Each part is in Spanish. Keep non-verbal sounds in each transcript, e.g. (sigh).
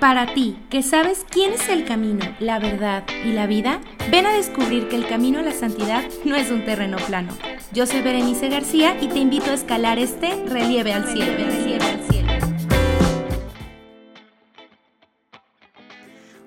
Para ti, que sabes quién es el camino, la verdad y la vida, ven a descubrir que el camino a la santidad no es un terreno plano. Yo soy Berenice García y te invito a escalar este relieve al cielo.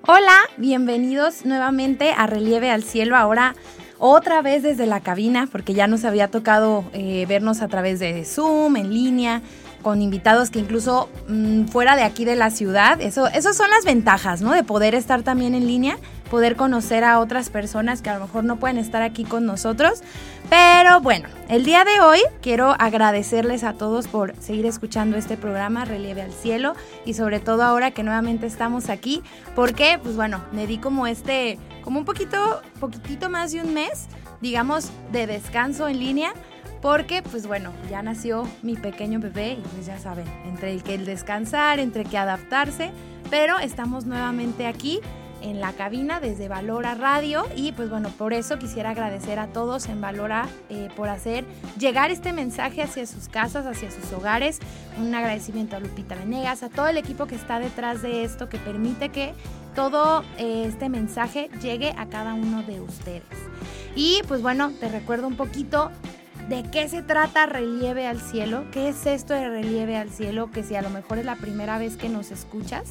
Hola, bienvenidos nuevamente a Relieve al Cielo. Ahora otra vez desde la cabina, porque ya nos había tocado eh, vernos a través de Zoom, en línea, con invitados que incluso mm, fuera de aquí de la ciudad, eso, esas son las ventajas, ¿no? De poder estar también en línea, poder conocer a otras personas que a lo mejor no pueden estar aquí con nosotros. Pero bueno, el día de hoy quiero agradecerles a todos por seguir escuchando este programa Relieve al Cielo y sobre todo ahora que nuevamente estamos aquí, porque pues bueno, me di como este, como un poquito, poquitito más de un mes, digamos, de descanso en línea porque pues bueno, ya nació mi pequeño bebé y pues ya saben, entre el que el descansar, entre que adaptarse, pero estamos nuevamente aquí en la cabina desde Valora Radio y pues bueno, por eso quisiera agradecer a todos en Valora eh, por hacer llegar este mensaje hacia sus casas, hacia sus hogares. Un agradecimiento a Lupita Venegas, a todo el equipo que está detrás de esto, que permite que todo eh, este mensaje llegue a cada uno de ustedes. Y pues bueno, te recuerdo un poquito ¿De qué se trata Relieve al Cielo? ¿Qué es esto de Relieve al Cielo? Que si a lo mejor es la primera vez que nos escuchas.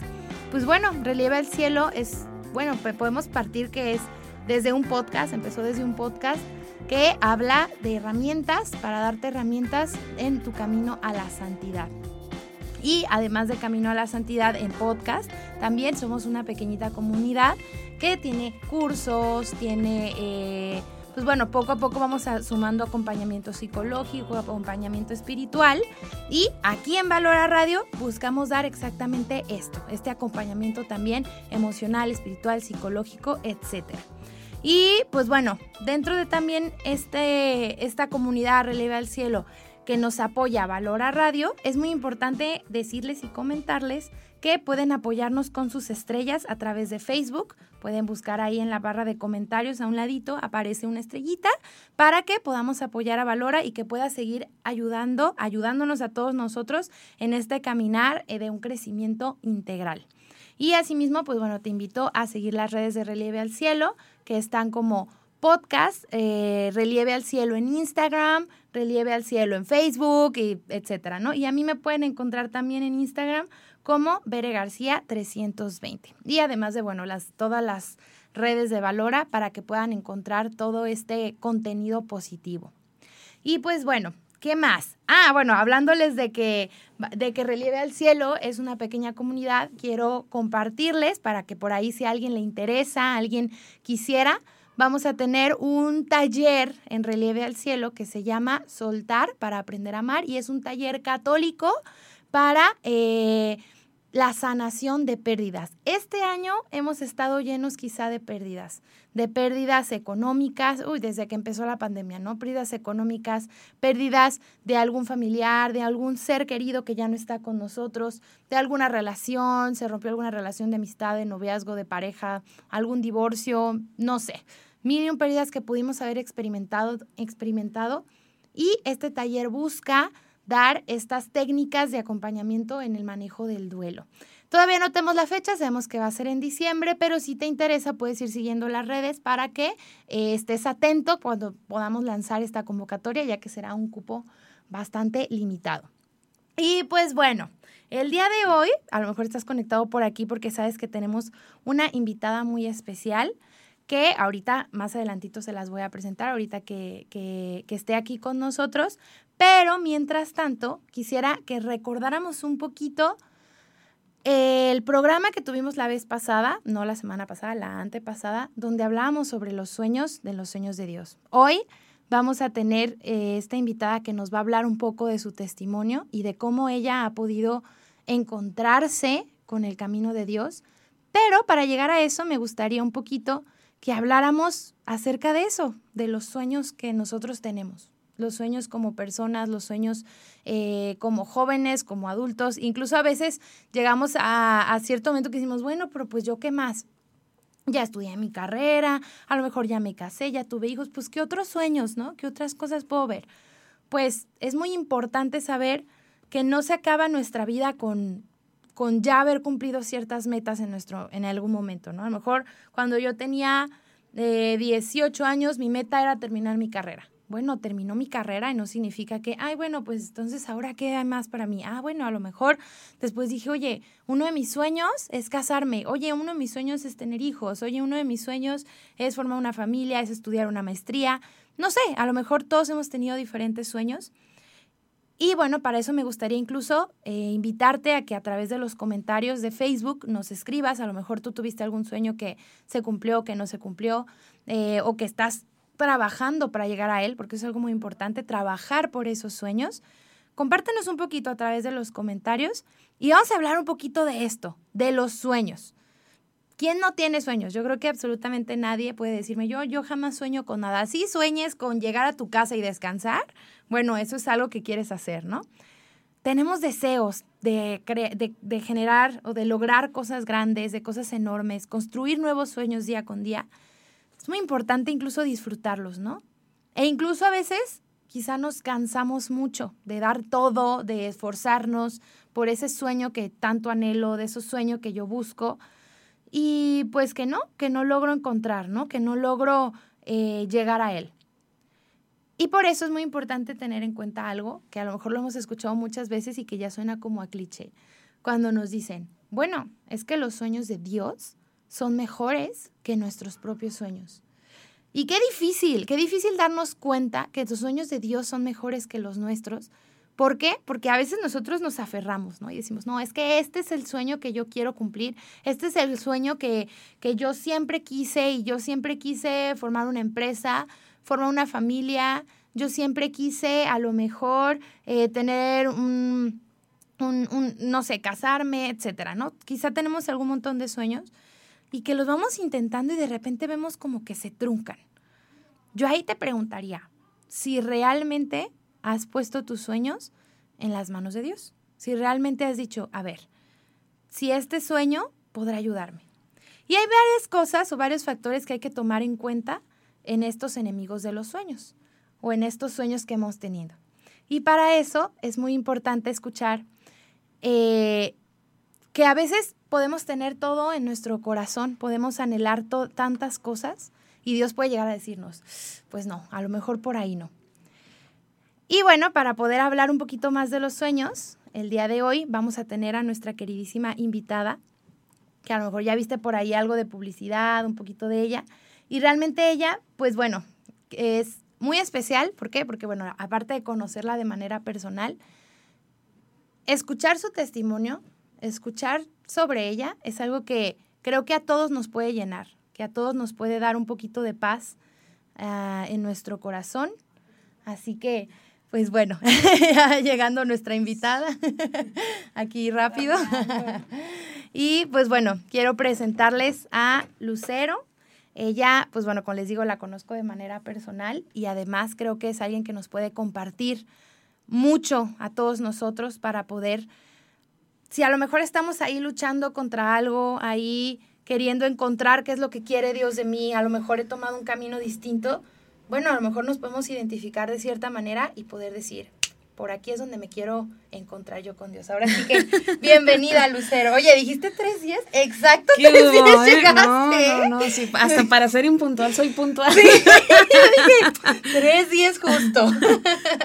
Pues bueno, Relieve al Cielo es, bueno, pues podemos partir que es desde un podcast, empezó desde un podcast que habla de herramientas para darte herramientas en tu camino a la santidad. Y además de Camino a la Santidad en podcast, también somos una pequeñita comunidad que tiene cursos, tiene... Eh, pues bueno, poco a poco vamos sumando acompañamiento psicológico, acompañamiento espiritual y aquí en Valora Radio buscamos dar exactamente esto, este acompañamiento también emocional, espiritual, psicológico, etcétera. Y pues bueno, dentro de también este, esta comunidad Releve al Cielo que nos apoya Valora Radio, es muy importante decirles y comentarles que pueden apoyarnos con sus estrellas a través de Facebook. Pueden buscar ahí en la barra de comentarios a un ladito, aparece una estrellita para que podamos apoyar a Valora y que pueda seguir ayudando, ayudándonos a todos nosotros en este caminar eh, de un crecimiento integral. Y asimismo, pues bueno, te invito a seguir las redes de Relieve al Cielo, que están como podcast, eh, Relieve al Cielo en Instagram, Relieve al Cielo en Facebook, y etcétera, ¿no? Y a mí me pueden encontrar también en Instagram como Bere García 320. Y además de, bueno, las, todas las redes de Valora para que puedan encontrar todo este contenido positivo. Y pues bueno, ¿qué más? Ah, bueno, hablándoles de que, de que Relieve al Cielo es una pequeña comunidad, quiero compartirles para que por ahí si a alguien le interesa, alguien quisiera, vamos a tener un taller en Relieve al Cielo que se llama Soltar para aprender a amar y es un taller católico para eh, la sanación de pérdidas. Este año hemos estado llenos quizá de pérdidas, de pérdidas económicas, uy, desde que empezó la pandemia, ¿no? Pérdidas económicas, pérdidas de algún familiar, de algún ser querido que ya no está con nosotros, de alguna relación, se rompió alguna relación de amistad, de noviazgo, de pareja, algún divorcio, no sé. Mil pérdidas que pudimos haber experimentado, experimentado y este taller busca dar estas técnicas de acompañamiento en el manejo del duelo. Todavía no tenemos la fecha, sabemos que va a ser en diciembre, pero si te interesa puedes ir siguiendo las redes para que eh, estés atento cuando podamos lanzar esta convocatoria, ya que será un cupo bastante limitado. Y pues bueno, el día de hoy, a lo mejor estás conectado por aquí porque sabes que tenemos una invitada muy especial que ahorita más adelantito se las voy a presentar, ahorita que, que, esté aquí con nosotros, pero mientras tanto, quisiera que recordáramos un poquito el programa que tuvimos la vez pasada, no la semana pasada, la antepasada, donde hablábamos sobre los sueños de los sueños de Dios. Hoy vamos a tener eh, esta invitada que nos va a hablar un poco de su testimonio y de cómo ella ha podido encontrarse con el camino de Dios. Pero para llegar a eso me gustaría un poquito que habláramos acerca de eso, de los sueños que nosotros tenemos los sueños como personas, los sueños eh, como jóvenes, como adultos. Incluso a veces llegamos a, a cierto momento que decimos, bueno, pero pues yo qué más. Ya estudié mi carrera, a lo mejor ya me casé, ya tuve hijos, pues qué otros sueños, ¿no? ¿Qué otras cosas puedo ver? Pues es muy importante saber que no se acaba nuestra vida con, con ya haber cumplido ciertas metas en, nuestro, en algún momento, ¿no? A lo mejor cuando yo tenía 18 años, mi meta era terminar mi carrera. Bueno, terminó mi carrera y no significa que, ay, bueno, pues entonces ahora qué hay más para mí. Ah, bueno, a lo mejor después dije, oye, uno de mis sueños es casarme. Oye, uno de mis sueños es tener hijos. Oye, uno de mis sueños es formar una familia, es estudiar una maestría. No sé, a lo mejor todos hemos tenido diferentes sueños. Y bueno, para eso me gustaría incluso eh, invitarte a que a través de los comentarios de Facebook nos escribas. A lo mejor tú tuviste algún sueño que se cumplió, que no se cumplió, eh, o que estás trabajando para llegar a él, porque es algo muy importante, trabajar por esos sueños. Compártenos un poquito a través de los comentarios y vamos a hablar un poquito de esto, de los sueños. ¿Quién no tiene sueños? Yo creo que absolutamente nadie puede decirme, yo, yo jamás sueño con nada. Si sueñes con llegar a tu casa y descansar, bueno, eso es algo que quieres hacer, ¿no? Tenemos deseos de, de, de generar o de lograr cosas grandes, de cosas enormes, construir nuevos sueños día con día. Es muy importante incluso disfrutarlos, ¿no? E incluso a veces quizá nos cansamos mucho de dar todo, de esforzarnos por ese sueño que tanto anhelo, de esos sueños que yo busco y pues que no, que no logro encontrar, ¿no? Que no logro eh, llegar a él. Y por eso es muy importante tener en cuenta algo que a lo mejor lo hemos escuchado muchas veces y que ya suena como a cliché, cuando nos dicen, bueno, es que los sueños de Dios son mejores que nuestros propios sueños. Y qué difícil, qué difícil darnos cuenta que los sueños de Dios son mejores que los nuestros ¿Por qué? Porque a veces nosotros nos aferramos, ¿no? Y decimos, no, es que este es el sueño que yo quiero cumplir, este es el sueño que, que yo siempre quise y yo siempre quise formar una empresa, formar una familia, yo siempre quise a lo mejor eh, tener un, un, un, no sé, casarme, etcétera, ¿no? Quizá tenemos algún montón de sueños y que los vamos intentando y de repente vemos como que se truncan. Yo ahí te preguntaría, si realmente has puesto tus sueños en las manos de Dios. Si realmente has dicho, a ver, si este sueño podrá ayudarme. Y hay varias cosas o varios factores que hay que tomar en cuenta en estos enemigos de los sueños o en estos sueños que hemos tenido. Y para eso es muy importante escuchar eh, que a veces podemos tener todo en nuestro corazón, podemos anhelar tantas cosas y Dios puede llegar a decirnos, pues no, a lo mejor por ahí no. Y bueno, para poder hablar un poquito más de los sueños, el día de hoy vamos a tener a nuestra queridísima invitada, que a lo mejor ya viste por ahí algo de publicidad, un poquito de ella. Y realmente ella, pues bueno, es muy especial. ¿Por qué? Porque bueno, aparte de conocerla de manera personal, escuchar su testimonio, escuchar sobre ella, es algo que creo que a todos nos puede llenar, que a todos nos puede dar un poquito de paz uh, en nuestro corazón. Así que pues bueno, (laughs) llegando nuestra invitada (laughs) aquí rápido. (laughs) y pues bueno, quiero presentarles a Lucero. Ella, pues bueno, como les digo, la conozco de manera personal y además creo que es alguien que nos puede compartir mucho a todos nosotros para poder, si a lo mejor estamos ahí luchando contra algo, ahí queriendo encontrar qué es lo que quiere Dios de mí, a lo mejor he tomado un camino distinto, bueno, a lo mejor nos podemos identificar de cierta manera y poder decir, por aquí es donde me quiero encontrar yo con Dios. Ahora sí que, (laughs) bienvenida, Lucero. Oye, dijiste tres días, exacto, tres días llegaste. No, no, no, sí, hasta para ser impuntual soy puntual. Sí, (laughs) yo (laughs) dije, tres días justo.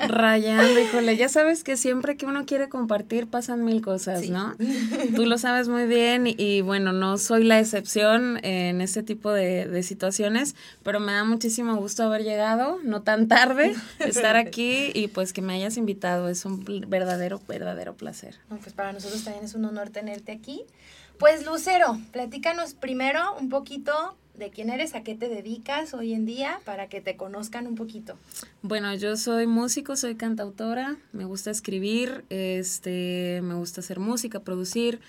Rayando, híjole, ya sabes que siempre que uno quiere compartir pasan mil cosas, ¿no? Tú lo sabes muy bien y, bueno, no soy la excepción en este tipo de, de situaciones, pero me da muchísimo gusto haber llegado, no tan tarde, estar aquí y pues que me hayas invitado es un verdadero, verdadero placer. pues para nosotros también es un honor tenerte aquí. Pues Lucero, platícanos primero un poquito de quién eres, a qué te dedicas hoy en día, para que te conozcan un poquito. Bueno, yo soy músico, soy cantautora, me gusta escribir, este, me gusta hacer música, producir.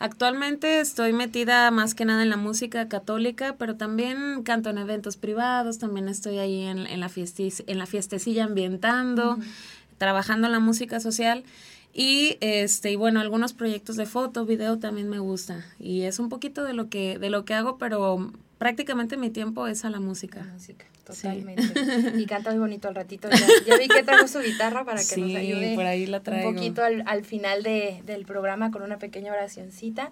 Actualmente estoy metida más que nada en la música católica, pero también canto en eventos privados, también estoy ahí en, en la, en la fiestecilla ambientando trabajando en la música social. Y este, y bueno, algunos proyectos de foto, video también me gusta. Y es un poquito de lo que, de lo que hago, pero prácticamente mi tiempo es a la música. música, totalmente. Y canta muy bonito al ratito. Ya, (laughs) vi que trajo su guitarra para que nos ayude por ahí la traigo. un poquito al, al final de, del programa con una pequeña oracioncita.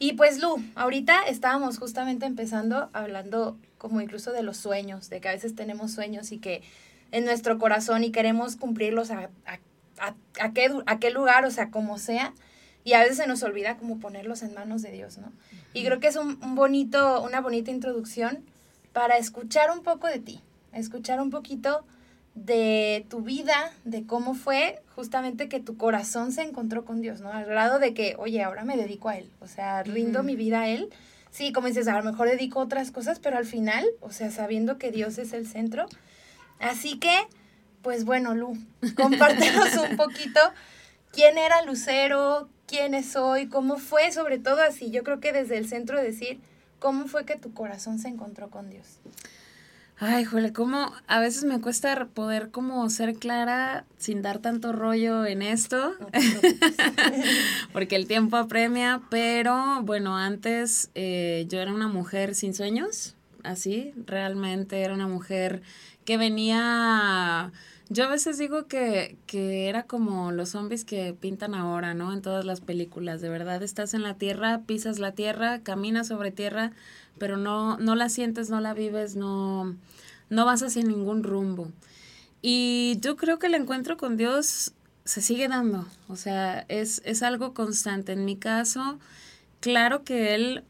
Y pues Lu, ahorita estábamos justamente empezando hablando como incluso de los sueños, de que a veces tenemos sueños y que en nuestro corazón y queremos cumplirlos a, a, a, qué, a qué lugar, o sea, como sea, y a veces se nos olvida como ponerlos en manos de Dios, ¿no? Y creo que es un, un, bonito, una bonita introducción para escuchar un poco de ti, escuchar un poquito de tu vida, de cómo fue justamente que tu corazón se encontró con Dios, ¿no? Al grado de que, oye, ahora me dedico a Él, o sea, rindo mi vida a Él. Sí, como dices, a lo mejor dedico otras cosas, pero al final, o sea, sabiendo que Dios es el centro. Así que, pues bueno, Lu, (laughs) compártenos un poquito quién era Lucero, quién es hoy, cómo fue, sobre todo así, yo creo que desde el centro decir, cómo fue que tu corazón se encontró con Dios. Ay, jole, como a veces me cuesta poder como ser clara sin dar tanto rollo en esto, (laughs) porque el tiempo apremia, pero bueno, antes eh, yo era una mujer sin sueños, así, realmente era una mujer que venía... Yo a veces digo que, que era como los zombies que pintan ahora, ¿no? En todas las películas, de verdad, estás en la tierra, pisas la tierra, caminas sobre tierra, pero no, no la sientes, no la vives, no, no vas hacia ningún rumbo. Y yo creo que el encuentro con Dios se sigue dando, o sea, es, es algo constante. En mi caso, claro que Él,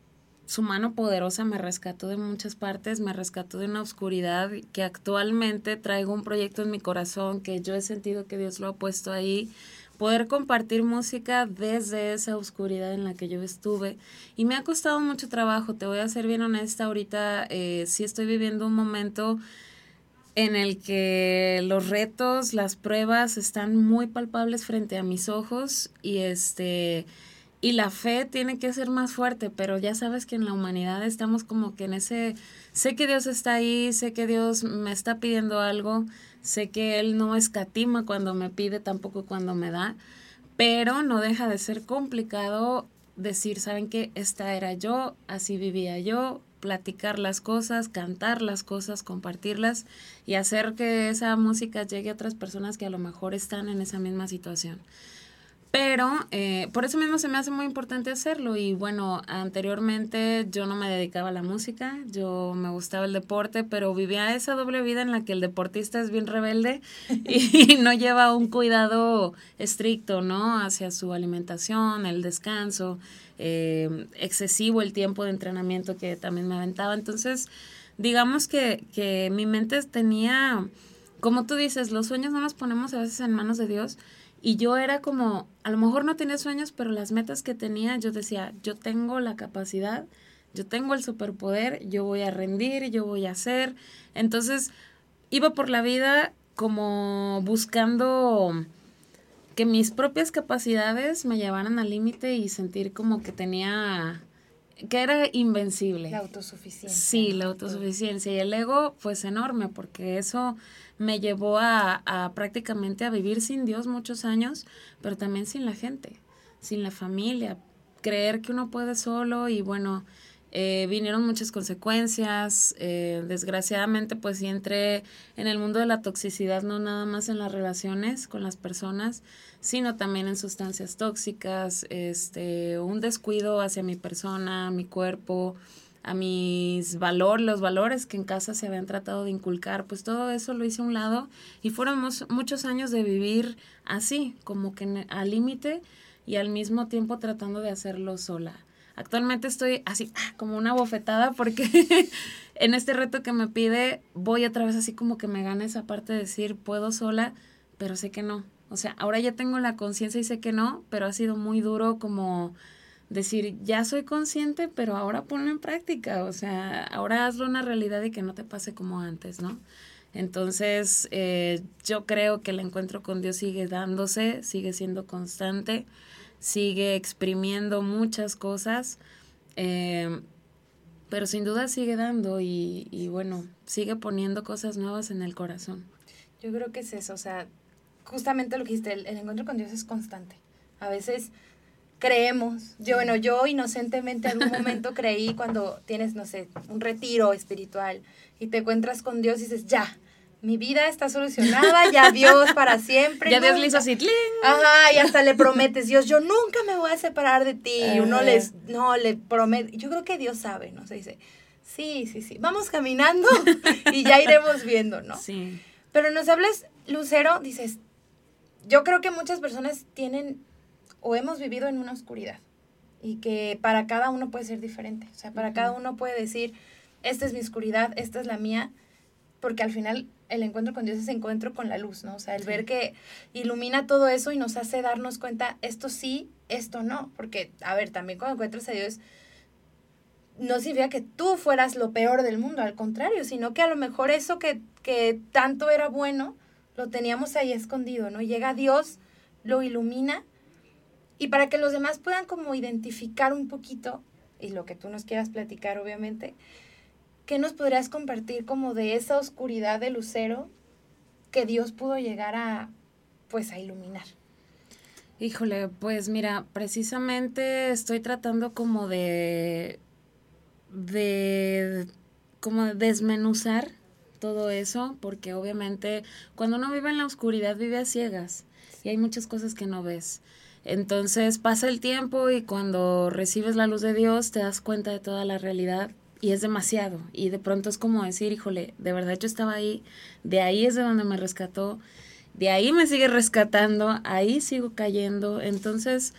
su mano poderosa me rescató de muchas partes, me rescató de una oscuridad que actualmente traigo un proyecto en mi corazón que yo he sentido que Dios lo ha puesto ahí poder compartir música desde esa oscuridad en la que yo estuve. Y me ha costado mucho trabajo, te voy a ser bien honesta, ahorita eh, sí estoy viviendo un momento en el que los retos, las pruebas están muy palpables frente a mis ojos y este y la fe tiene que ser más fuerte, pero ya sabes que en la humanidad estamos como que en ese sé que Dios está ahí, sé que Dios me está pidiendo algo, Sé que Él no escatima cuando me pide, tampoco cuando me da, pero no deja de ser complicado decir, ¿saben qué? Esta era yo, así vivía yo, platicar las cosas, cantar las cosas, compartirlas y hacer que esa música llegue a otras personas que a lo mejor están en esa misma situación. Pero eh, por eso mismo se me hace muy importante hacerlo y bueno, anteriormente yo no me dedicaba a la música, yo me gustaba el deporte, pero vivía esa doble vida en la que el deportista es bien rebelde y (laughs) no lleva un cuidado estricto, ¿no? Hacia su alimentación, el descanso, eh, excesivo el tiempo de entrenamiento que también me aventaba. Entonces, digamos que, que mi mente tenía, como tú dices, los sueños no los ponemos a veces en manos de Dios y yo era como, a lo mejor no tenía sueños, pero las metas que tenía, yo decía, yo tengo la capacidad, yo tengo el superpoder, yo voy a rendir, yo voy a hacer. Entonces, iba por la vida como buscando que mis propias capacidades me llevaran al límite y sentir como que tenía que era invencible. La autosuficiencia. Sí, la autosuficiencia. Y el ego, pues enorme, porque eso me llevó a, a, prácticamente a vivir sin Dios muchos años, pero también sin la gente, sin la familia. Creer que uno puede solo y bueno, eh, vinieron muchas consecuencias. Eh, desgraciadamente, pues sí entré en el mundo de la toxicidad, no nada más en las relaciones con las personas, sino también en sustancias tóxicas, este, un descuido hacia mi persona, mi cuerpo, a mis valores, los valores que en casa se habían tratado de inculcar, pues todo eso lo hice a un lado y fueron muchos años de vivir así, como que al límite y al mismo tiempo tratando de hacerlo sola. Actualmente estoy así ah, como una bofetada porque (laughs) en este reto que me pide voy otra vez así como que me gana esa parte de decir puedo sola, pero sé que no. O sea, ahora ya tengo la conciencia y sé que no, pero ha sido muy duro como decir, ya soy consciente, pero ahora ponlo en práctica. O sea, ahora hazlo una realidad y que no te pase como antes, ¿no? Entonces, eh, yo creo que el encuentro con Dios sigue dándose, sigue siendo constante sigue exprimiendo muchas cosas, eh, pero sin duda sigue dando y, y, bueno, sigue poniendo cosas nuevas en el corazón. Yo creo que es eso, o sea, justamente lo que dijiste, el, el encuentro con Dios es constante. A veces creemos. Yo, bueno, yo inocentemente algún (laughs) momento creí cuando tienes, no sé, un retiro espiritual y te encuentras con Dios y dices, ya, mi vida está solucionada, ya Dios para siempre. (laughs) Ya Dios le hizo así, Ajá, y hasta le prometes, Dios, yo nunca me voy a separar de ti. Y uno les, no, le promete. Yo creo que Dios sabe, ¿no? Se dice, sí, sí, sí, vamos caminando (laughs) y ya iremos viendo, ¿no? Sí. Pero nos hablas, Lucero, dices, yo creo que muchas personas tienen o hemos vivido en una oscuridad y que para cada uno puede ser diferente. O sea, para cada uno puede decir, esta es mi oscuridad, esta es la mía, porque al final el encuentro con Dios es encuentro con la luz, ¿no? O sea, el ver que ilumina todo eso y nos hace darnos cuenta, esto sí, esto no. Porque, a ver, también cuando encuentras a Dios, no significa que tú fueras lo peor del mundo, al contrario, sino que a lo mejor eso que, que tanto era bueno, lo teníamos ahí escondido, ¿no? Llega Dios, lo ilumina, y para que los demás puedan como identificar un poquito, y lo que tú nos quieras platicar, obviamente, ¿qué nos podrías compartir como de esa oscuridad de lucero que Dios pudo llegar a, pues, a iluminar? Híjole, pues mira, precisamente estoy tratando como de, de, como desmenuzar todo eso, porque obviamente cuando uno vive en la oscuridad vive a ciegas y hay muchas cosas que no ves. Entonces pasa el tiempo y cuando recibes la luz de Dios te das cuenta de toda la realidad y es demasiado. Y de pronto es como decir, híjole, de verdad yo estaba ahí, de ahí es de donde me rescató, de ahí me sigue rescatando, ahí sigo cayendo. Entonces,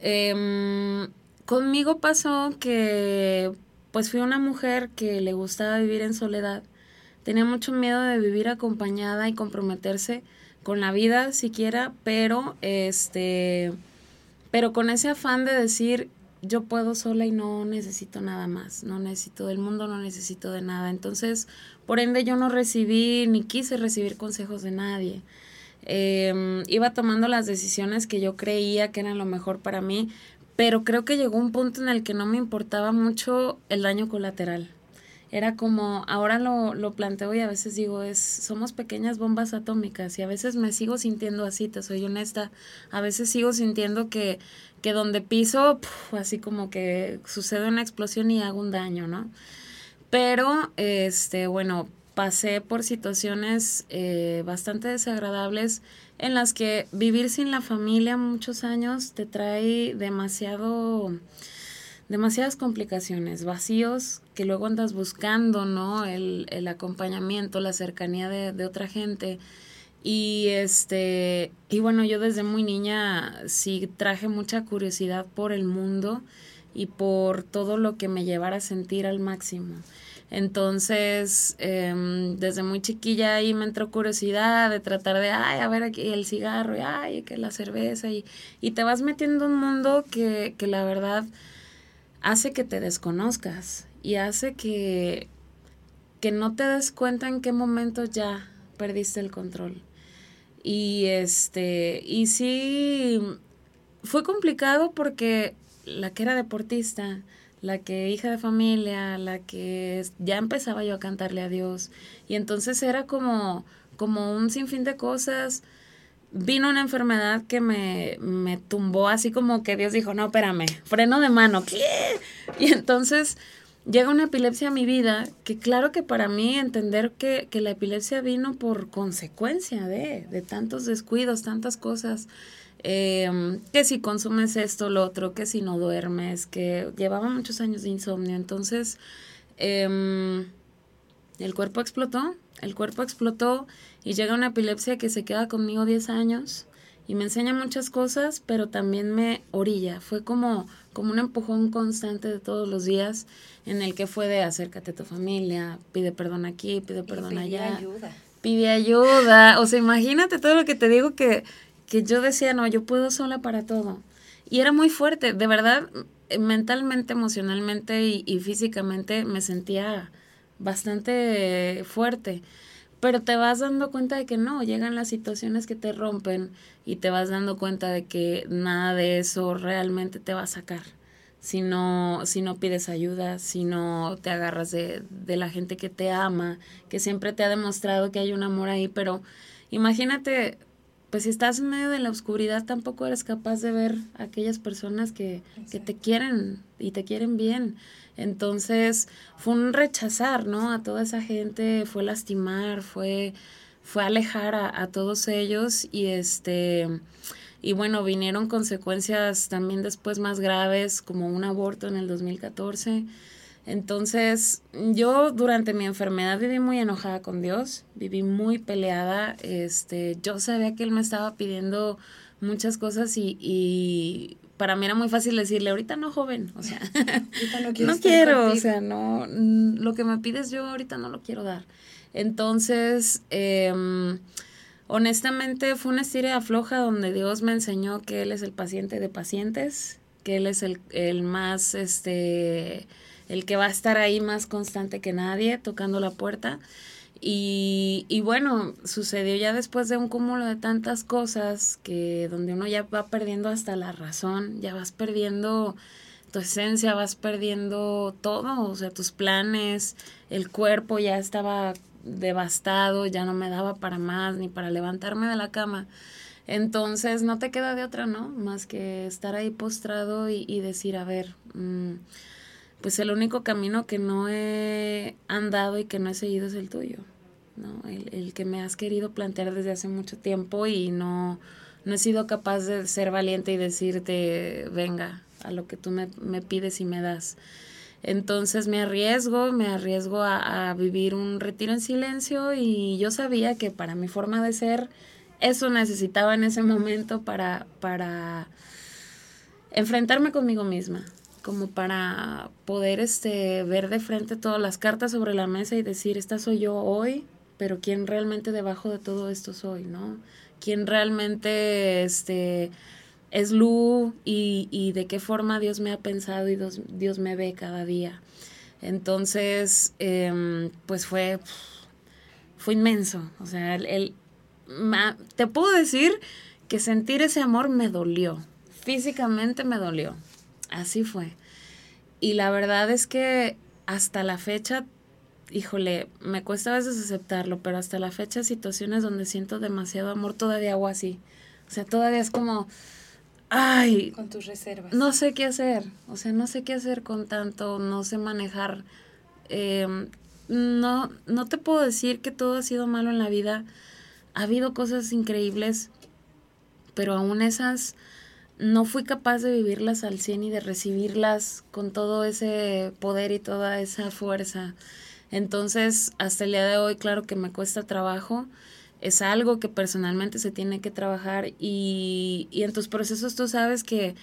em, conmigo pasó que pues fui una mujer que le gustaba vivir en soledad. Tenía mucho miedo de vivir acompañada y comprometerse con la vida siquiera, pero este pero con ese afán de decir yo puedo sola y no necesito nada más, no necesito del mundo, no necesito de nada. Entonces, por ende, yo no recibí ni quise recibir consejos de nadie. Em, iba tomando las decisiones que yo creía que eran lo mejor para mí, pero creo que llegó un punto en el que no me importaba mucho el daño colateral. Era como, ahora lo, lo planteo y a veces digo, es, somos pequeñas bombas atómicas y a veces me sigo sintiendo así, te soy honesta. A veces sigo sintiendo que, que donde piso, así como que sucede una explosión y hago un daño, ¿no? Pero, este, bueno, pasé por situaciones eh, bastante desagradables en las que vivir sin la familia muchos años te trae demasiado demasiadas complicaciones, vacíos que luego andas buscando, ¿no? El, el acompañamiento, la cercanía de, de, otra gente. Y este, y bueno, yo desde muy niña sí traje mucha curiosidad por el mundo y por todo lo que me llevara a sentir al máximo. Entonces, eh, desde muy chiquilla ahí me entró curiosidad de tratar de, ay, a ver aquí el cigarro, y ay, que la cerveza, y, y te vas metiendo en un mundo que, que la verdad hace que te desconozcas y hace que, que no te des cuenta en qué momento ya perdiste el control. Y este, y sí, fue complicado porque la que era deportista, la que hija de familia, la que ya empezaba yo a cantarle a Dios. Y entonces era como, como un sinfín de cosas. Vino una enfermedad que me, me tumbó así como que Dios dijo, no, espérame, freno de mano. ¿Qué? Y entonces llega una epilepsia a mi vida, que claro que para mí entender que, que la epilepsia vino por consecuencia de, de tantos descuidos, tantas cosas, eh, que si consumes esto, lo otro, que si no duermes, que llevaba muchos años de insomnio, entonces eh, el cuerpo explotó, el cuerpo explotó y llega una epilepsia que se queda conmigo 10 años y me enseña muchas cosas, pero también me orilla. Fue como, como un empujón constante de todos los días en el que fue de acércate a tu familia, pide perdón aquí, pide perdón allá. ayuda. Pide ayuda. O sea, imagínate todo lo que te digo que, que yo decía, no, yo puedo sola para todo. Y era muy fuerte, de verdad, mentalmente, emocionalmente y, y físicamente me sentía bastante fuerte pero te vas dando cuenta de que no, llegan las situaciones que te rompen y te vas dando cuenta de que nada de eso realmente te va a sacar. Si no, si no pides ayuda, si no te agarras de, de la gente que te ama, que siempre te ha demostrado que hay un amor ahí, pero imagínate pues si estás en medio de la oscuridad tampoco eres capaz de ver a aquellas personas que, que te quieren y te quieren bien. Entonces fue un rechazar, ¿no? A toda esa gente, fue lastimar, fue, fue alejar a, a todos ellos y este y bueno, vinieron consecuencias también después más graves, como un aborto en el 2014. Entonces, yo durante mi enfermedad viví muy enojada con Dios, viví muy peleada. Este, yo sabía que Él me estaba pidiendo muchas cosas y, y para mí era muy fácil decirle, ahorita no, joven, o sea, (laughs) no, (laughs) no quiero, o sea, no, lo que me pides yo ahorita no lo quiero dar. Entonces, eh, Honestamente fue una historia afloja donde Dios me enseñó que Él es el paciente de pacientes, que Él es el, el más, este, el que va a estar ahí más constante que nadie, tocando la puerta. Y, y, bueno, sucedió ya después de un cúmulo de tantas cosas que donde uno ya va perdiendo hasta la razón, ya vas perdiendo tu esencia, vas perdiendo todo, o sea, tus planes, el cuerpo ya estaba devastado, ya no me daba para más ni para levantarme de la cama. Entonces no te queda de otra, ¿no? Más que estar ahí postrado y, decir, a ver, mm, pues el único camino que no he andado y que no he seguido es el tuyo, ¿no? El, que me has querido plantear desde hace mucho tiempo y no, no he sido capaz de ser valiente y decirte, venga, a lo que tú me, me pides y me das. Entonces me arriesgo, me arriesgo a, vivir un retiro en silencio y yo sabía que para mi forma de ser, eso necesitaba en ese momento para, para enfrentarme conmigo misma, como para poder este, ver de frente todas las cartas sobre la mesa y decir, esta soy yo hoy, pero quién realmente debajo de todo esto soy, ¿no? ¿Quién realmente este, es luz y, de qué forma Dios me ha pensado y Dios, me ve cada día. Entonces, em, pues fue, fue inmenso. O sea, el, te puedo decir que sentir ese amor me dolió. Físicamente me dolió. Así fue. Y la verdad es que hasta la fecha, híjole, me cuesta a veces aceptarlo, pero hasta la fecha situaciones donde siento demasiado amor todavía hago así. O sea, todavía es como, ay, con tus reservas. No sé qué hacer, o sea, no sé qué hacer con tanto, no sé manejar. Em, no, no te puedo decir que todo ha sido malo en la vida. Ha habido cosas increíbles, pero aún esas no fui capaz de vivirlas al 100 y de recibirlas con todo ese poder y toda esa fuerza. Entonces, hasta el día de hoy, claro que me cuesta trabajo. Es algo que personalmente se tiene que trabajar y, y en tus procesos tú sabes que,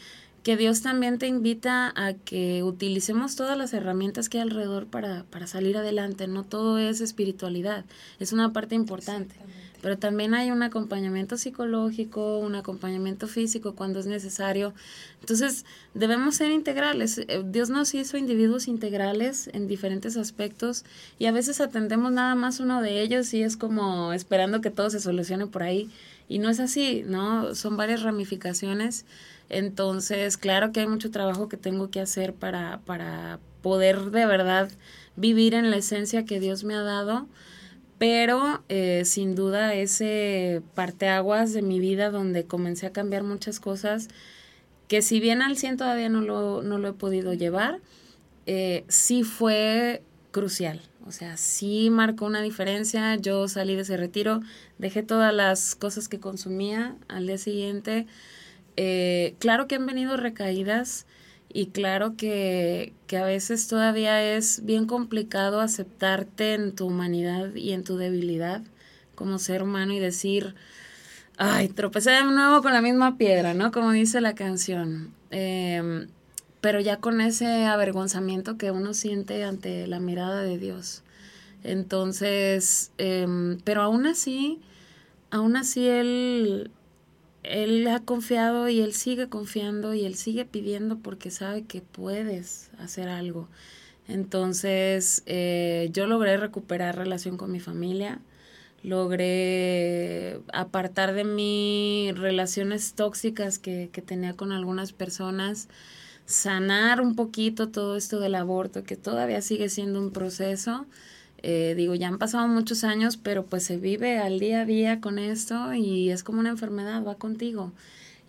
que, Dios también te invita a que utilicemos todas las herramientas que hay alrededor para, para salir adelante, no todo es espiritualidad, es una parte importante pero también hay un acompañamiento psicológico, un acompañamiento físico cuando es necesario. Entonces, debemos ser integrales. Eh, Dios nos hizo individuos integrales en diferentes aspectos y a veces atendemos nada más uno de ellos y es como esperando que todo se solucione por ahí. Y no es así, ¿no? Son varias ramificaciones. Entonces, claro que hay mucho trabajo que tengo que hacer para, para poder de verdad vivir en la esencia que Dios me ha dado pero eh, sin duda ese parteaguas de mi vida donde comencé a cambiar muchas cosas que si bien al 100 todavía no lo, no lo he podido llevar, eh, sí fue crucial. O sea, sí marcó una diferencia. Yo salí de ese retiro, dejé todas las cosas que consumía al día siguiente. Eh, claro que han venido recaídas, y claro que, a veces todavía es bien complicado aceptarte en tu humanidad y en tu debilidad como ser humano y decir, ay, tropecé de nuevo con la misma piedra, ¿no? Como dice la canción. Em, pero ya con ese avergonzamiento que uno siente ante la mirada de Dios. Entonces, em, pero aún así, aún así Él él ha confiado y él sigue confiando y él sigue pidiendo porque sabe que puedes hacer algo. Entonces, eh, yo logré recuperar relación con mi familia, logré apartar de mí relaciones tóxicas que, que tenía con algunas personas, sanar un poquito todo esto del aborto, que todavía sigue siendo un proceso. Eh, digo, ya han pasado muchos años, pero pues se vive al día a día con esto y es como una enfermedad, va contigo.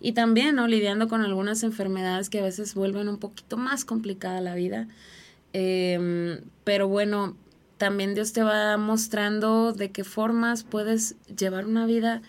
Y también, ¿no? Lidiando con algunas enfermedades que a veces vuelven un poquito más complicada la vida. Em, pero bueno, también Dios te va mostrando de qué formas puedes llevar una vida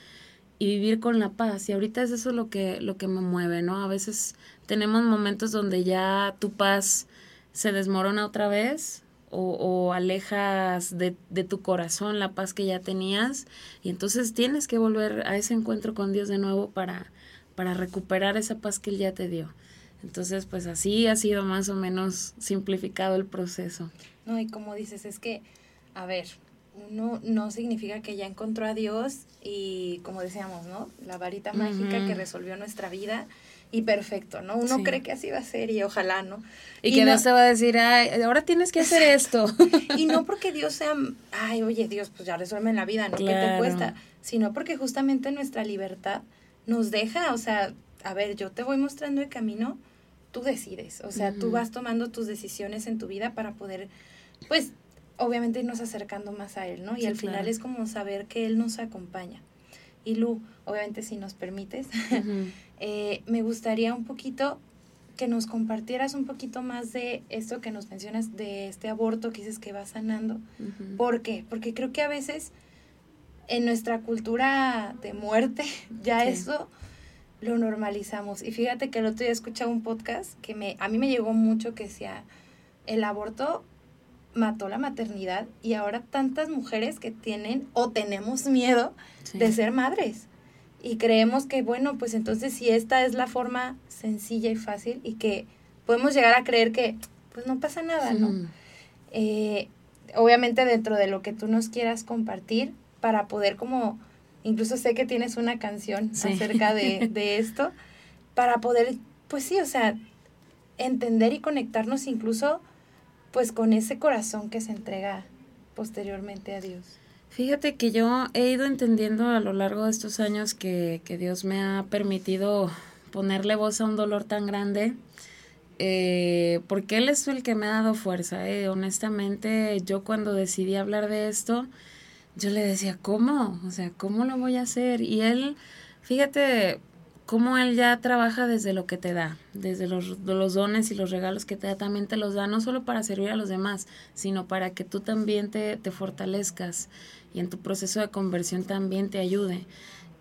y vivir con la paz. Y ahorita es eso lo que, lo que me mueve, ¿no? A veces tenemos momentos donde ya tu paz se desmorona otra vez o, alejas de, tu corazón la paz que ya tenías y entonces tienes que volver a ese encuentro con Dios de nuevo para, para recuperar esa paz que Él ya te dio. Entonces, pues así ha sido más o menos simplificado el proceso. No, y como dices, es que, a ver, uno no significa que ya encontró a Dios y como decíamos, ¿no? La varita mágica que resolvió nuestra vida y perfecto, ¿no? Uno cree que así va a ser y ojalá, ¿no? Y, que Dios te va a decir, ay, ahora tienes que hacer esto. (laughs) y no (laughs) porque Dios sea, ay, oye, Dios, pues ya resuelve la vida, ¿no? ¿Qué te cuesta? Sino porque justamente nuestra libertad nos deja, o sea, a ver, yo te voy mostrando el camino, tú decides, o sea, tú vas tomando tus decisiones en tu vida para poder, pues, obviamente irnos acercando más a Él, ¿no? Y al final es como saber que Él nos acompaña. Y Lu, obviamente si nos permites, (laughs) eh, me gustaría un poquito que nos compartieras un poquito más de esto que nos mencionas, de este aborto que dices que va sanando. ¿Por qué? Porque creo que a veces en nuestra cultura de muerte (laughs) ya eso lo normalizamos. Y fíjate que el otro día escuchaba un podcast que me, a mí me llegó mucho que decía, el aborto mató la maternidad y ahora tantas mujeres que tienen o tenemos miedo de ser madres. Y creemos que, bueno, pues entonces si esta es la forma sencilla y fácil y que podemos llegar a creer que, pues no pasa nada, ¿no? Eh, obviamente dentro de lo que tú nos quieras compartir para poder como, incluso sé que tienes una canción acerca de, de esto, para poder, pues sí, o sea, entender y conectarnos incluso pues con ese corazón que se entrega posteriormente a Dios. Fíjate que yo he ido entendiendo a lo largo de estos años que, Dios me ha permitido ponerle voz a un dolor tan grande, eh, porque Él es el que me ha dado fuerza. Eh. Honestamente, yo cuando decidí hablar de esto, yo le decía, ¿cómo? O sea, ¿cómo lo voy a hacer? Y Él, fíjate, cómo él ya trabaja desde lo que te da, desde los, los, dones y los regalos que te da, también te los da, no solo para servir a los demás, sino para que tú también te, te fortalezcas y en tu proceso de conversión también te ayude.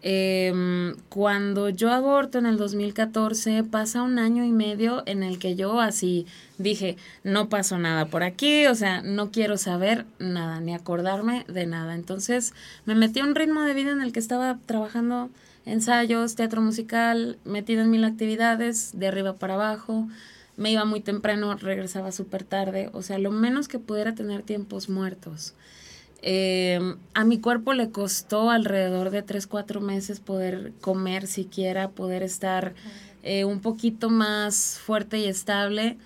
Em, cuando yo aborto en el 2014, pasa un año y medio en el que yo así dije, no pasó nada por aquí, o sea, no quiero saber nada, ni acordarme de nada. Entonces me metí a un ritmo de vida en el que estaba trabajando ensayos, teatro musical, metido en mil actividades, de arriba para abajo. Me iba muy temprano, regresaba súper tarde, o sea, lo menos que pudiera tener tiempos muertos. Em, a mi cuerpo le costó alrededor de 3, 4 meses poder comer siquiera, poder estar eh, un poquito más fuerte y estable.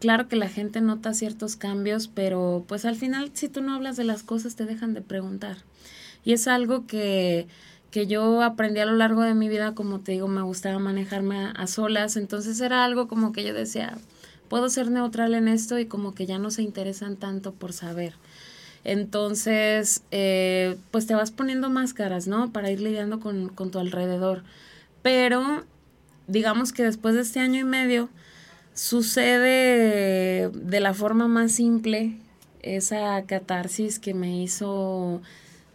Claro que la gente nota ciertos cambios, pero pues al final si tú no hablas de las cosas te dejan de preguntar. Y es algo que que yo aprendí a lo largo de mi vida, como te digo, me gustaba manejarme a, solas, entonces era algo como que yo decía, puedo ser neutral en esto y como que ya no se interesan tanto por saber. Entonces, eh, pues te vas poniendo máscaras, ¿no? Para ir lidiando con, con tu alrededor. Pero, digamos que después de este año y medio, sucede de la forma más simple esa catarsis que me hizo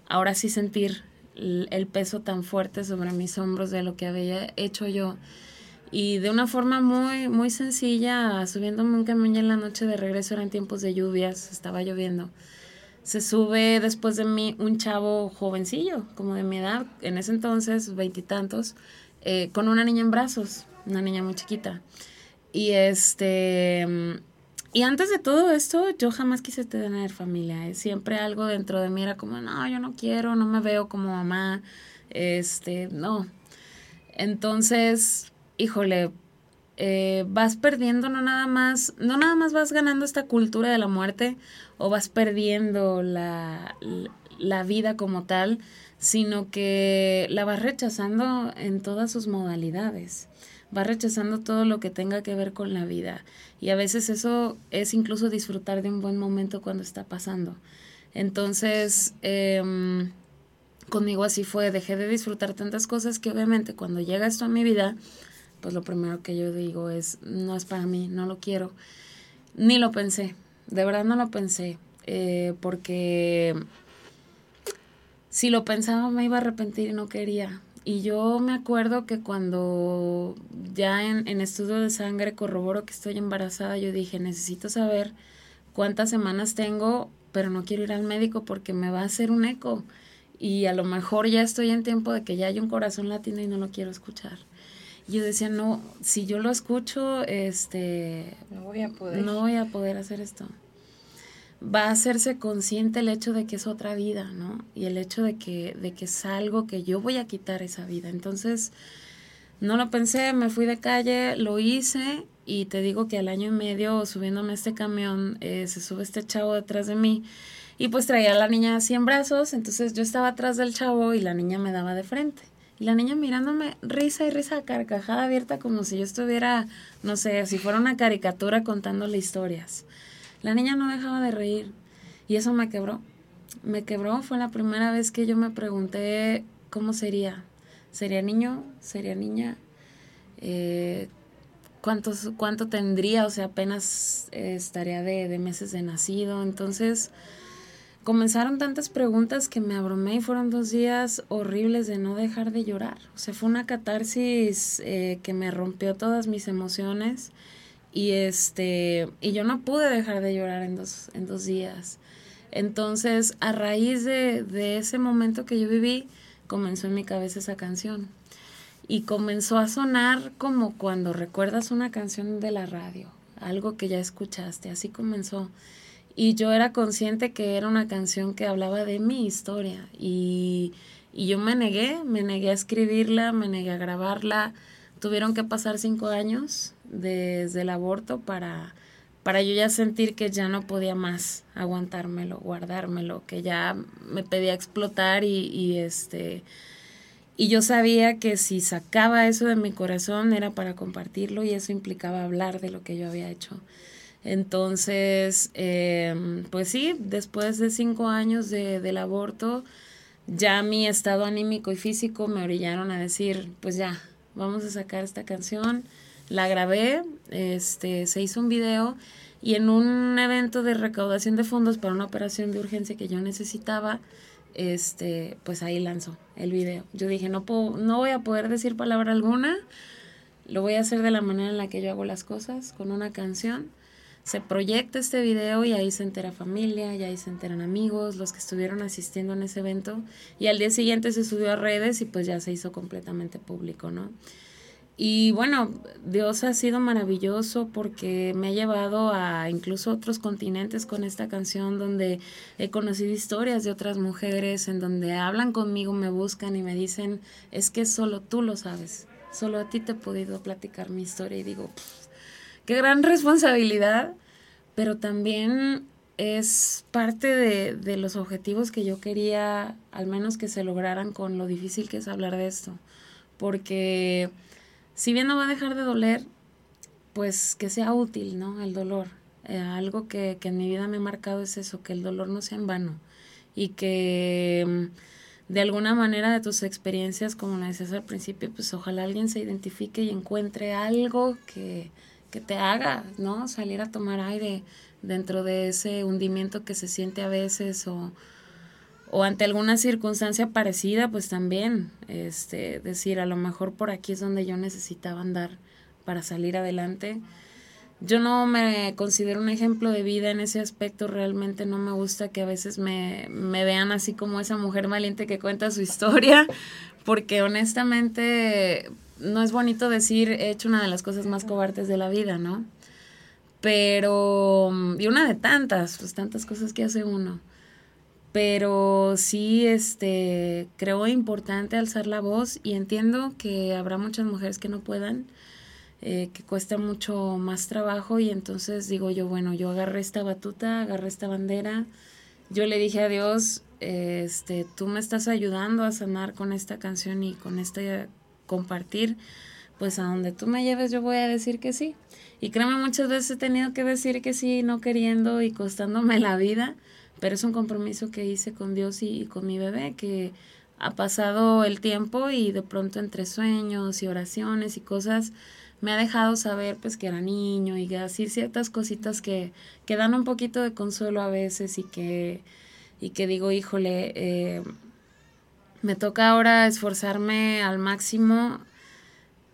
ahora sí sentir el peso tan fuerte sobre mis hombros de lo que había hecho yo. Y de una forma muy, muy sencilla, subiéndome un camión en la noche de regreso, eran tiempos de lluvias, estaba lloviendo. Se sube después de mí un chavo jovencillo, como de mi edad, en ese entonces, veintitantos, eh, con una niña en brazos, una niña muy chiquita. Y este y antes de todo esto, yo jamás quise tener familia. ¿eh? Siempre algo dentro de mí era como, no, yo no quiero, no me veo como mamá. Este, no. Entonces, híjole, eh, vas perdiendo no nada más, no nada más vas ganando esta cultura de la muerte o vas perdiendo la, la vida como tal, sino que la vas rechazando en todas sus modalidades va rechazando todo lo que tenga que ver con la vida. Y a veces eso es incluso disfrutar de un buen momento cuando está pasando. Entonces, em, conmigo así fue, dejé de disfrutar tantas cosas que obviamente cuando llega esto a mi vida, pues lo primero que yo digo es, no es para mí, no lo quiero. Ni lo pensé, de verdad no lo pensé, eh, porque si lo pensaba me iba a arrepentir y no quería. Y yo me acuerdo que cuando ya en, estudio de sangre corroboro que estoy embarazada, yo dije, necesito saber cuántas semanas tengo, pero no quiero ir al médico porque me va a hacer un eco. Y a lo mejor ya estoy en tiempo de que ya hay un corazón latino y no lo quiero escuchar yo decía, no, si yo lo escucho, este... No voy a poder. No voy a poder hacer esto. Va a hacerse consciente el hecho de que es otra vida, ¿no? Y el hecho de que, de que es algo que yo voy a quitar esa vida. Entonces, no lo pensé, me fui de calle, lo hice y te digo que al año y medio subiéndome a este camión, eh, se sube este chavo detrás de mí y pues traía a la niña así en brazos, entonces yo estaba atrás del chavo y la niña me daba de frente. Y la niña mirándome, risa y risa, carcajada abierta, como si yo estuviera, no sé, si fuera una caricatura contándole historias. La niña no dejaba de reír y eso me quebró. Me quebró, fue la primera vez que yo me pregunté cómo sería. ¿Sería niño? ¿Sería niña? Eh, ¿cuántos, ¿Cuánto tendría? O sea, apenas eh, estaría de, de meses de nacido. Entonces, comenzaron tantas preguntas que me abrumé y fueron dos días horribles de no dejar de llorar. O sea, fue una catarsis eh, que me rompió todas mis emociones y este y yo no pude dejar de llorar en dos, en dos días. Entonces, a raíz de, de ese momento que yo viví, comenzó en mi cabeza esa canción. Y comenzó a sonar como cuando recuerdas una canción de la radio, algo que ya escuchaste, así comenzó y yo era consciente que era una canción que hablaba de mi historia y, yo me negué, me negué a escribirla, me negué a grabarla. Tuvieron que pasar cinco años desde el aborto para, para yo ya sentir que ya no podía más aguantármelo, guardármelo, que ya me pedía explotar y, y este y yo sabía que si sacaba eso de mi corazón era para compartirlo y eso implicaba hablar de lo que yo había hecho. Entonces, em, pues sí, después de cinco años de, del aborto, ya mi estado anímico y físico me orillaron a decir, pues ya, vamos a sacar esta canción. La grabé, este, se hizo un video y en un evento de recaudación de fondos para una operación de urgencia que yo necesitaba, este, pues ahí lanzó el video. Yo dije, no, puedo, no voy a poder decir palabra alguna, lo voy a hacer de la manera en la que yo hago las cosas, con una canción se proyecta este video y ahí se entera familia, y ahí se enteran amigos, los que estuvieron asistiendo en ese evento y al día siguiente se subió a redes y pues ya se hizo completamente público, ¿no? Y bueno, Dios ha sido maravilloso porque me ha llevado a incluso otros continentes con esta canción donde he conocido historias de otras mujeres en donde hablan conmigo, me buscan y me dicen, es que solo tú lo sabes, solo a ti te he podido platicar mi historia y digo, qué gran responsabilidad, pero también es parte de, de, los objetivos que yo quería, al menos que se lograran con lo difícil que es hablar de esto. Porque si bien no va a dejar de doler, pues que sea útil, ¿no? El dolor. Eh, algo que, que en mi vida me ha marcado es eso, que el dolor no sea en vano y que mm, de alguna manera de tus experiencias, como lo decías al principio, pues ojalá alguien se identifique y encuentre algo que, que te haga, ¿no? Salir a tomar aire dentro de ese hundimiento que se siente a veces o, o ante alguna circunstancia parecida, pues también, este, decir, a lo mejor por aquí es donde yo necesitaba andar para salir adelante. Yo no me considero un ejemplo de vida en ese aspecto, realmente no me gusta que a veces me, me vean así como esa mujer valiente que cuenta su historia, porque honestamente no es bonito decir he hecho una de las cosas más cobardes de la vida, ¿no? Pero, y una de tantas, pues tantas cosas que hace uno. Pero sí, este, creo importante alzar la voz y entiendo que habrá muchas mujeres que no puedan, eh, que cuesta mucho más trabajo y entonces digo yo, bueno, yo agarré esta batuta, agarré esta bandera, yo le dije a Dios, este, tú me estás ayudando a sanar con esta canción y con esta compartir, pues a donde tú me lleves yo voy a decir que sí. Y créeme, muchas veces he tenido que decir que sí, no queriendo y costándome la vida, pero es un compromiso que hice con Dios y, con mi bebé, que ha pasado el tiempo y de pronto entre sueños y oraciones y cosas me ha dejado saber pues que era niño y así ciertas cositas que, que dan un poquito de consuelo a veces y que, y que digo, híjole, eh, me toca ahora esforzarme al máximo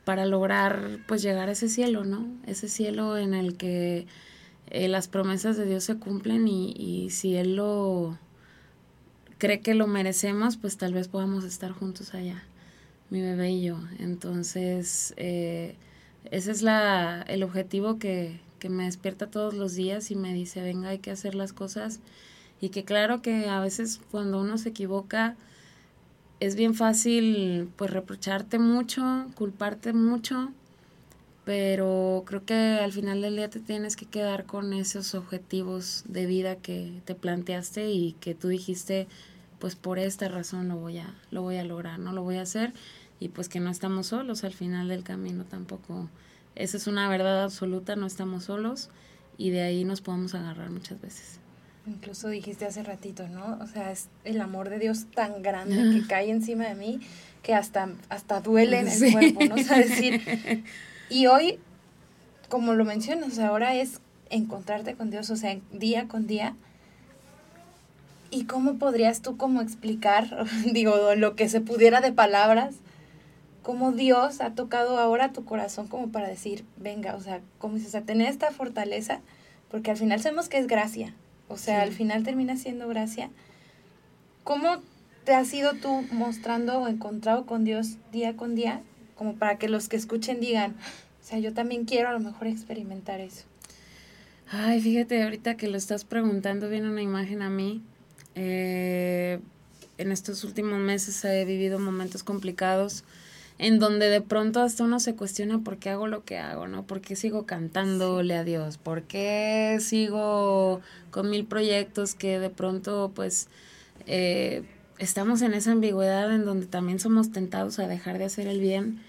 para lograr pues llegar a ese cielo, ¿no? Ese cielo en el que eh, las promesas de Dios se cumplen y, y, si Él lo cree que lo merecemos, pues tal vez podamos estar juntos allá, mi bebé y yo. Entonces, eh, ese es la, el objetivo que, que me despierta todos los días y me dice, venga, hay que hacer las cosas. Y que claro que a veces cuando uno se equivoca, es bien fácil pues reprocharte mucho, culparte mucho, pero creo que al final del día te tienes que quedar con esos objetivos de vida que te planteaste y que tú dijiste pues por esta razón lo voy a lo voy a lograr, no lo voy a hacer y pues que no estamos solos al final del camino tampoco. Esa es una verdad absoluta, no estamos solos y de ahí nos podemos agarrar muchas veces. Incluso dijiste hace ratito, ¿no? O sea, es el amor de Dios tan grande que cae encima de mí que hasta, hasta duele en el cuerpo, ¿no? O sea, decir, (laughs) y hoy, como lo mencionas, ahora es encontrarte con Dios, o sea, día con día. ¿Y cómo podrías tú como explicar, (laughs) digo, lo que se pudiera de palabras, cómo Dios ha tocado ahora tu corazón como para decir, venga, o sea, como dices, o sea, tener esta fortaleza, porque al final sabemos que es gracia, o sea, al final termina siendo gracia. ¿Cómo te has ido tú mostrando o encontrado con Dios día con día? Como para que los que escuchen digan, o sea, yo también quiero a lo mejor experimentar eso. Ay, fíjate, ahorita que lo estás preguntando, viene una imagen a mí. Eh, en estos últimos meses he vivido momentos complicados en donde de pronto hasta uno se cuestiona por qué hago lo que hago, ¿no? ¿Por qué sigo cantándole a Dios? ¿Por qué sigo con mil proyectos que de pronto pues eh, estamos en esa ambigüedad en donde también somos tentados a dejar de hacer el bien?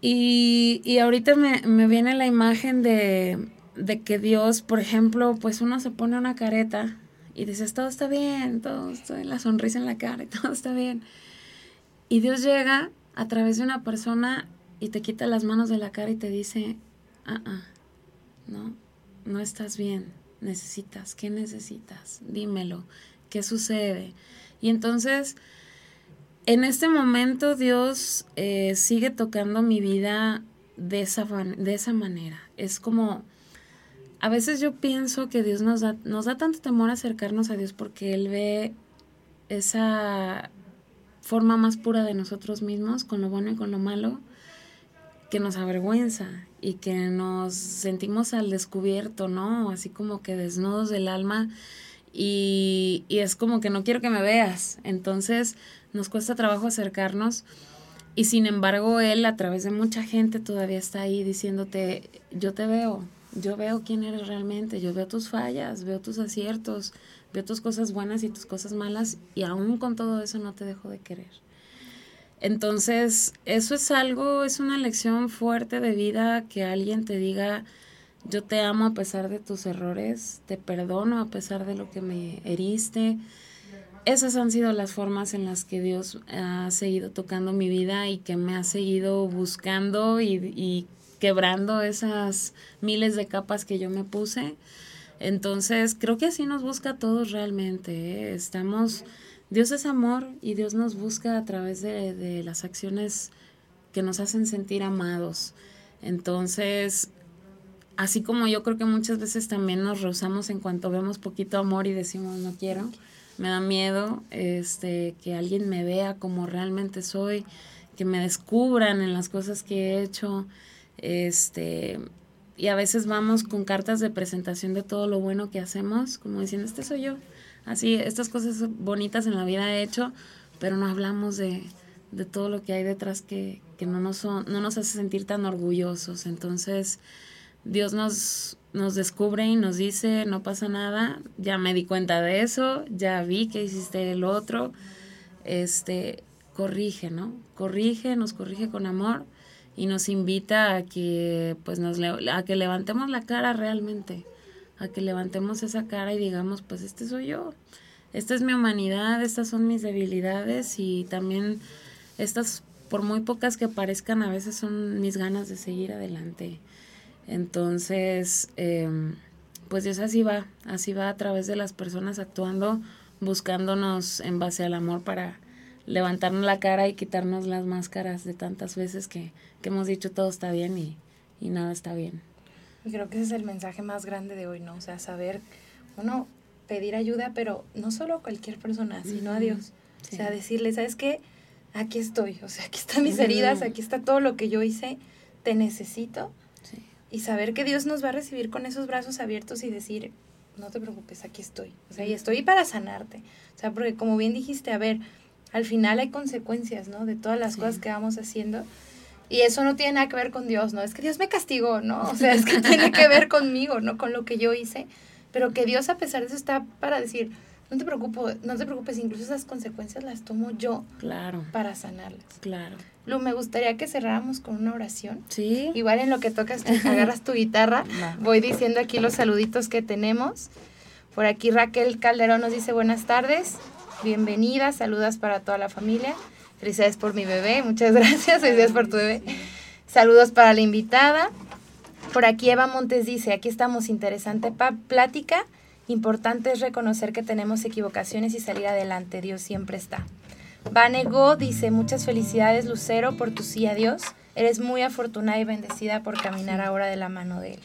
Y, y ahorita me, me viene la imagen de, de que Dios, por ejemplo, pues uno se pone una careta y dices, todo está bien, todo está la sonrisa en la cara y (laughs) todo está bien. Y Dios llega a través de una persona y te quita las manos de la cara y te dice, ah, ah, no, no estás bien, necesitas, ¿qué necesitas? Dímelo, ¿qué sucede? Y entonces, en este momento Dios eh, sigue tocando mi vida de esa, de esa manera. Es como, a veces yo pienso que Dios nos da, nos da tanto temor acercarnos a Dios porque Él ve esa forma más pura de nosotros mismos, con lo bueno y con lo malo, que nos avergüenza y que nos sentimos al descubierto, ¿no? Así como que desnudos del alma y, y es como que no quiero que me veas. Entonces nos cuesta trabajo acercarnos y sin embargo él a través de mucha gente todavía está ahí diciéndote, yo te veo, yo veo quién eres realmente, yo veo tus fallas, veo tus aciertos, veo tus cosas buenas y tus cosas malas y aún con todo eso no te dejo de querer. Entonces, eso es algo, es una lección fuerte de vida que alguien te diga, yo te amo a pesar de tus errores, te perdono a pesar de lo que me heriste. Esas han sido las formas en las que Dios ha seguido tocando mi vida y que me ha seguido buscando y, y quebrando esas miles de capas que yo me puse. Entonces, creo que así nos busca a todos realmente. ¿eh? Estamos, Dios es amor y Dios nos busca a través de, de las acciones que nos hacen sentir amados. Entonces, así como yo creo que muchas veces también nos rehusamos en cuanto vemos poquito amor y decimos no quiero, me da miedo este que alguien me vea como realmente soy, que me descubran en las cosas que he hecho, este y a veces vamos con cartas de presentación de todo lo bueno que hacemos, como diciendo, este soy yo. Así, estas cosas bonitas en la vida he hecho, pero no hablamos de, de todo lo que hay detrás que, que no, nos no nos hace sentir tan orgullosos. Entonces, Dios nos, nos descubre y nos dice, no pasa nada, ya me di cuenta de eso, ya vi que hiciste el otro, este, corrige, ¿no? Corrige, nos corrige con amor y nos invita a que pues nos a que levantemos la cara realmente a que levantemos esa cara y digamos, pues este soy yo, esta es mi humanidad, estas son mis debilidades y también estas, por muy pocas que parezcan, a veces son mis ganas de seguir adelante. Entonces, em, pues Dios así va, así va a través de las personas actuando, buscándonos en base al amor para levantarnos la cara y quitarnos las máscaras de tantas veces que, hemos dicho todo está bien y, y nada está bien. Y creo que ese es el mensaje más grande de hoy, ¿no? O sea, saber, uno, pedir ayuda, pero no solo a cualquier persona, sino a Dios. O sea, decirle, ¿sabes qué? Aquí estoy, o sea, aquí están mis heridas, aquí está todo lo que yo hice, te necesito. Y saber que Dios nos va a recibir con esos brazos abiertos y decir, no te preocupes, aquí estoy. O sea, y estoy para sanarte. O sea, porque como bien dijiste, a ver, al final hay consecuencias, ¿no? De todas las cosas que vamos haciendo. Y eso no tiene nada que ver con Dios, ¿no? Es que Dios me castigó, ¿no? O sea, es que (laughs) tiene que ver conmigo, ¿no? Con lo que yo hice. Pero que Dios, a pesar de eso, está para decir, no te preocupes, no te preocupes, incluso esas consecuencias las tomo yo claro. para sanarlas. Claro. Lu, me gustaría que cerráramos con una oración. Sí. Igual en lo que tocas, agarras tu guitarra, (laughs) voy diciendo aquí los saluditos que tenemos. Por aquí Raquel Calderón nos dice buenas tardes, bienvenida, saludas para toda la familia. Felicidades por mi bebé, muchas (laughs) gracias, felicidades por tu bebé. Saludos para la invitada. Por aquí Eva Montes dice, aquí estamos, interesante plática. Importante es reconocer que tenemos equivocaciones y salir adelante. Dios siempre está. Vanego dice, muchas felicidades Lucero por tu sí a Dios. Eres muy afortunada y bendecida por caminar ahora de la mano de Él.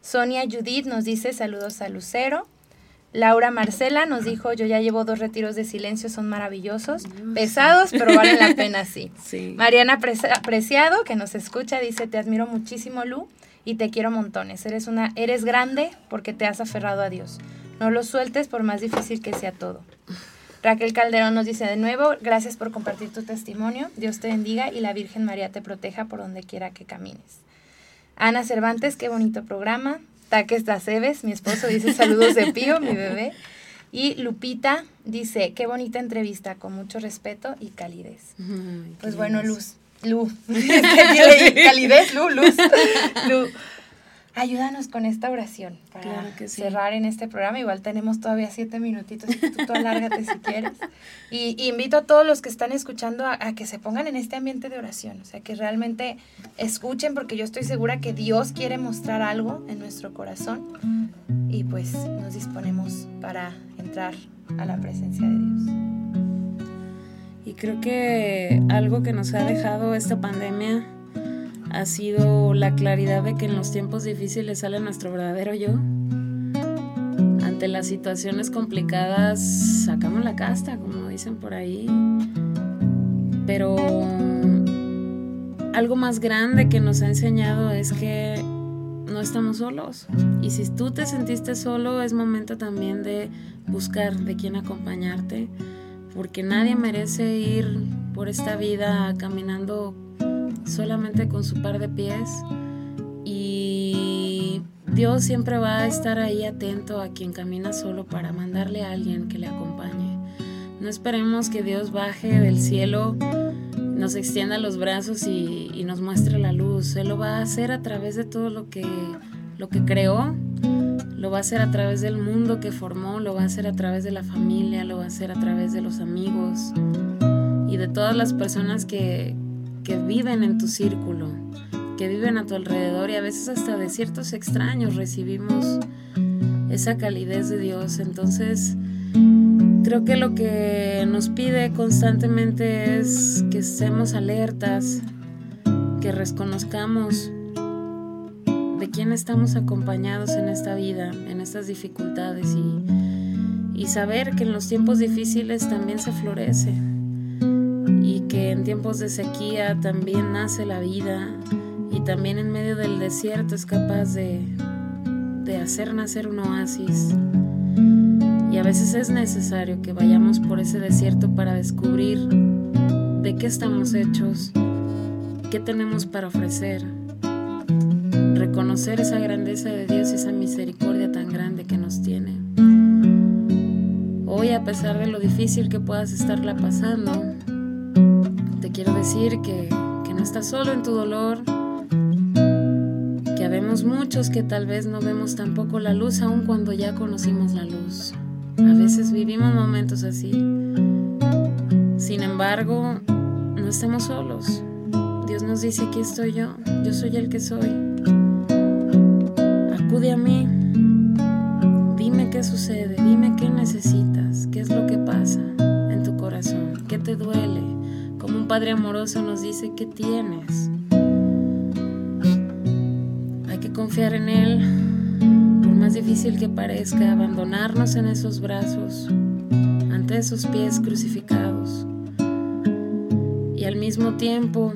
Sonia Judith nos dice saludos a Lucero. Laura Marcela nos dijo, yo ya llevo dos retiros de silencio, son maravillosos, pesados, pero valen la pena, sí. (laughs) Mariana Preciado, que nos escucha, dice, te admiro muchísimo, Lu, y te quiero montones. Eres, una, eres grande porque te has aferrado a Dios. No lo sueltes por más difícil que sea todo. Raquel Calderón nos dice de nuevo, gracias por compartir tu testimonio, Dios te bendiga y la Virgen María te proteja por donde quiera que camines. Ana Cervantes, qué bonito programa. Taques Daceves, mi esposo, dice saludos de Pío, mi bebé. Y Lupita dice, qué bonita entrevista, con mucho respeto y calidez. pues bueno, Luz, Lu, (laughs) (laughs) calidez, Lu, Luz, (laughs) Lu. Ayúdanos con esta oración para cerrar en este programa. Igual tenemos todavía siete minutitos, tú, tú alárgate si quieres. (laughs) Y, invito a todos los que están escuchando a, que se pongan en este ambiente de oración, o sea, que realmente escuchen, porque yo estoy segura que Dios quiere mostrar algo en nuestro corazón. Y pues nos disponemos para entrar a la presencia de Dios. Y creo que algo que nos ha dejado esta pandemia ha sido la claridad de que en los tiempos difíciles sale nuestro verdadero yo. Ante las situaciones complicadas sacamos la casta, como dicen por ahí. Pero algo más grande que nos ha enseñado es que no estamos solos. Y si tú te sentiste solo, es momento también de buscar de quién acompañarte, porque nadie merece ir por esta vida caminando solamente con su par de pies y Dios siempre va a estar ahí atento a quien camina solo para mandarle a alguien que le acompañe. No esperemos que Dios baje del cielo, nos extienda los brazos y, nos muestre la luz. Él lo va a hacer a través de todo lo que, lo que creó, lo va a hacer a través del mundo que formó, lo va a hacer a través de la familia, lo va a hacer a través de los amigos y de todas las personas que, que viven en tu círculo, que viven a tu alrededor y a veces hasta de ciertos extraños recibimos esa calidez de Dios. Entonces, creo que lo que nos pide constantemente es que estemos alertas, que reconozcamos de quién estamos acompañados en esta vida, en estas dificultades y, y saber que en los tiempos difíciles también se florece en tiempos de sequía también nace la vida y también en medio del desierto es capaz de, de hacer nacer un oasis. Y a veces es necesario que vayamos por ese desierto para descubrir de qué estamos hechos, qué tenemos para ofrecer, reconocer esa grandeza de Dios y esa misericordia tan grande que nos tiene. Hoy, a pesar de lo difícil que puedas estarla pasando, quiero decir que, no estás solo en tu dolor, que Habemos muchos que tal vez no vemos tampoco la luz aun cuando ya conocimos la luz. A veces vivimos momentos así. Sin embargo, no estamos solos. Dios nos dice, aquí estoy yo, yo soy el que soy. Acude a mí, dime qué sucede, dime qué necesitas, qué es lo que pasa en tu corazón, qué te duele. Un Padre amoroso nos dice, ¿qué tienes? Hay que confiar en Él, por más difícil que parezca, abandonarnos en esos brazos, ante esos pies crucificados y al mismo tiempo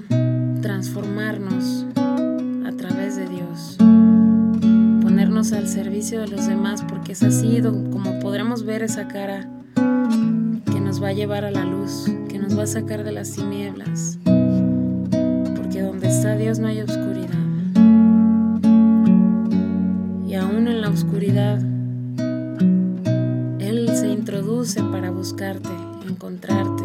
transformarnos a través de Dios, ponernos al servicio de los demás, porque es así como podremos ver esa cara que nos va a llevar a la luz, nos va a sacar de las tinieblas, porque donde está Dios no hay oscuridad. Y aún en la oscuridad, Él se introduce para buscarte, encontrarte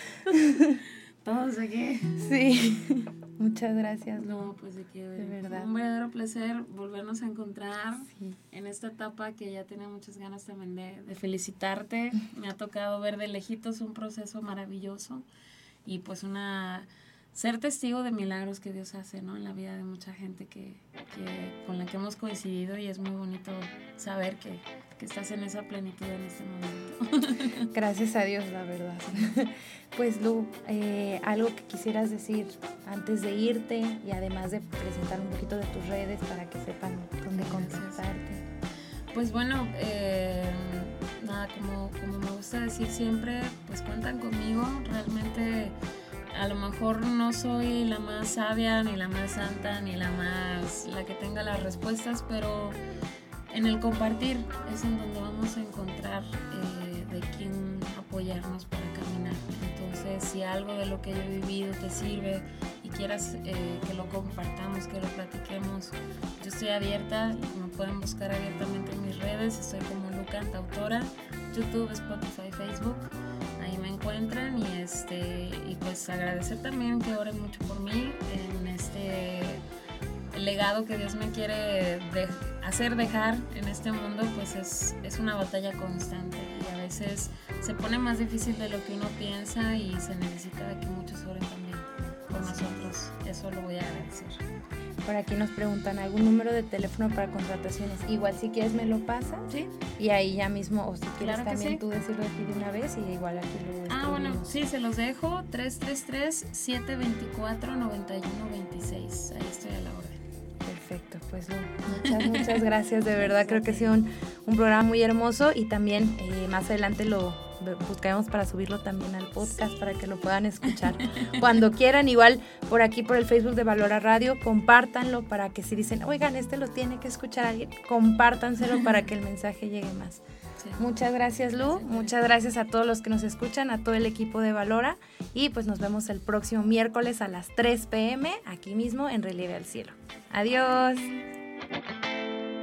Muchas gracias. No, pues de qué. De verdad. Un verdadero placer volvernos a encontrar en esta etapa que ya tenía muchas ganas también de, de, (laughs) felicitarte. (laughs) Me ha tocado ver de lejitos un proceso maravilloso y pues una ser testigo de milagros que Dios hace, ¿no? En la vida de mucha gente que, que con la que hemos coincidido y es muy bonito saber que, que estás en esa plenitud en este momento. (laughs) Gracias a Dios, la verdad. (laughs) Pues Lu, eh, algo que quisieras decir antes de irte y además de presentar un poquito de tus redes para que sepan dónde contactarte. Pues bueno, eh, nada, como, como me gusta decir siempre, pues cuentan conmigo. Realmente a lo mejor no soy la más sabia, ni la más santa, ni la más la que tenga las respuestas, pero en el compartir es en donde vamos a encontrar eh, de quién apoyarnos para caminar. Entonces, si algo de lo que yo he vivido te sirve y quieras eh, que lo compartamos, que lo platiquemos, yo estoy abierta, me pueden buscar abiertamente en mis redes, estoy como Luca Autora, YouTube, Spotify, Facebook, ahí me encuentran y este y pues agradecer también que oren mucho por mí en este legado que Dios me quiere hacer dejar en este mundo, pues es, es una batalla constante y a veces se pone más difícil de lo que uno piensa y se necesita de que muchos oren también por nosotros. Eso lo voy a agradecer. Por aquí nos preguntan algún número de teléfono para contrataciones. Igual si quieres me lo pasas. Sí. Y ahí ya mismo, o si quieres también tú decirlo aquí de una vez y igual aquí lo Ah, bueno, sí, se los dejo. 333-724-9126. Ahí estoy a la orden. Perfecto, pues muchas, muchas gracias, de verdad creo que ha sido un, programa muy hermoso y también eh, más adelante lo buscaremos para subirlo también al podcast para que lo puedan escuchar (laughs) cuando quieran, igual por aquí por el Facebook de Valora Radio, compártanlo para que si dicen, oigan, este lo tiene que escuchar alguien, compártanselo para que el mensaje llegue más. Muchas gracias Lu, muchas gracias a todos los que nos escuchan, a todo el equipo de Valora y pues nos vemos el próximo miércoles a las 3 pm aquí mismo en Relieve al Cielo. Adiós.